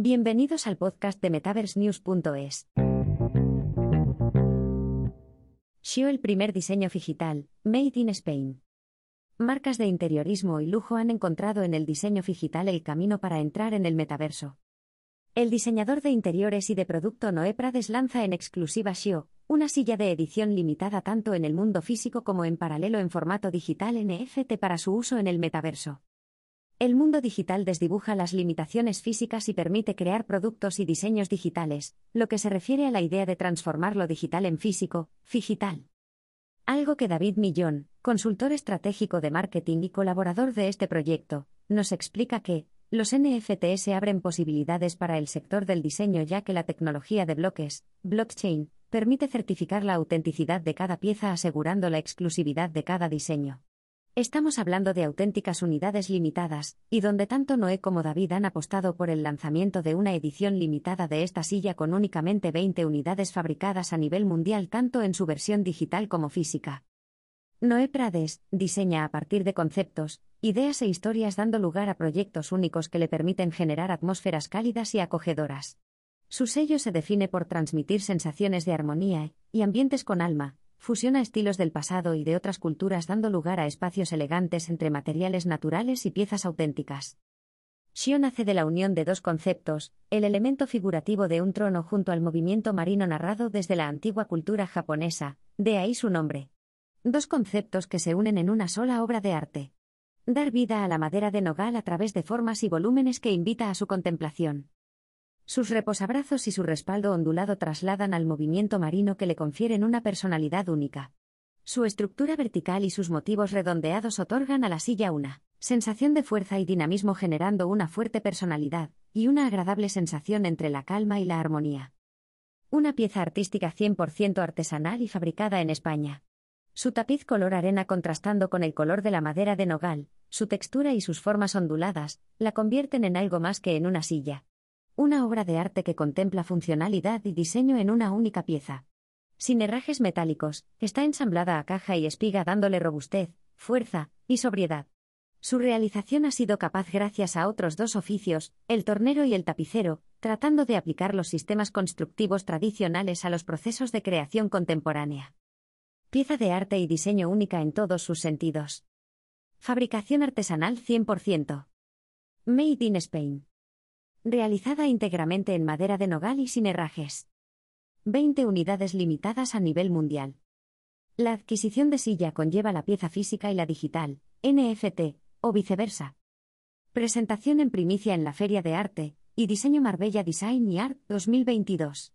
Bienvenidos al podcast de MetaverseNews.es. Shio el primer diseño digital, Made in Spain. Marcas de interiorismo y lujo han encontrado en el diseño digital el camino para entrar en el metaverso. El diseñador de interiores y de producto Noé Prades lanza en exclusiva Shio, una silla de edición limitada tanto en el mundo físico como en paralelo en formato digital NFT para su uso en el metaverso. El mundo digital desdibuja las limitaciones físicas y permite crear productos y diseños digitales, lo que se refiere a la idea de transformar lo digital en físico, digital. Algo que David Millón, consultor estratégico de marketing y colaborador de este proyecto, nos explica que, los NFTs abren posibilidades para el sector del diseño ya que la tecnología de bloques, blockchain, permite certificar la autenticidad de cada pieza asegurando la exclusividad de cada diseño. Estamos hablando de auténticas unidades limitadas, y donde tanto Noé como David han apostado por el lanzamiento de una edición limitada de esta silla con únicamente 20 unidades fabricadas a nivel mundial tanto en su versión digital como física. Noé Prades diseña a partir de conceptos, ideas e historias dando lugar a proyectos únicos que le permiten generar atmósferas cálidas y acogedoras. Su sello se define por transmitir sensaciones de armonía y ambientes con alma, fusiona estilos del pasado y de otras culturas dando lugar a espacios elegantes entre materiales naturales y piezas auténticas. Shio nace de la unión de dos conceptos, el elemento figurativo de un trono junto al movimiento marino narrado desde la antigua cultura japonesa, de ahí su nombre. Dos conceptos que se unen en una sola obra de arte. Dar vida a la madera de nogal a través de formas y volúmenes que invita a su contemplación. Sus reposabrazos y su respaldo ondulado trasladan al movimiento marino que le confieren una personalidad única. Su estructura vertical y sus motivos redondeados otorgan a la silla una sensación de fuerza y dinamismo generando una fuerte personalidad, y una agradable sensación entre la calma y la armonía. Una pieza artística 100% artesanal y fabricada en España. Su tapiz color arena contrastando con el color de la madera de nogal, su textura y sus formas onduladas, la convierten en algo más que en una silla una obra de arte que contempla funcionalidad y diseño en una única pieza. Sin herrajes metálicos, está ensamblada a caja y espiga dándole robustez, fuerza y sobriedad. Su realización ha sido capaz gracias a otros dos oficios, el tornero y el tapicero, tratando de aplicar los sistemas constructivos tradicionales a los procesos de creación contemporánea. Pieza de arte y diseño única en todos sus sentidos. Fabricación artesanal 100%. Made in Spain realizada íntegramente en madera de nogal y sin herrajes. 20 unidades limitadas a nivel mundial. La adquisición de silla conlleva la pieza física y la digital, NFT, o viceversa. Presentación en primicia en la Feria de Arte y Diseño Marbella Design y Art 2022.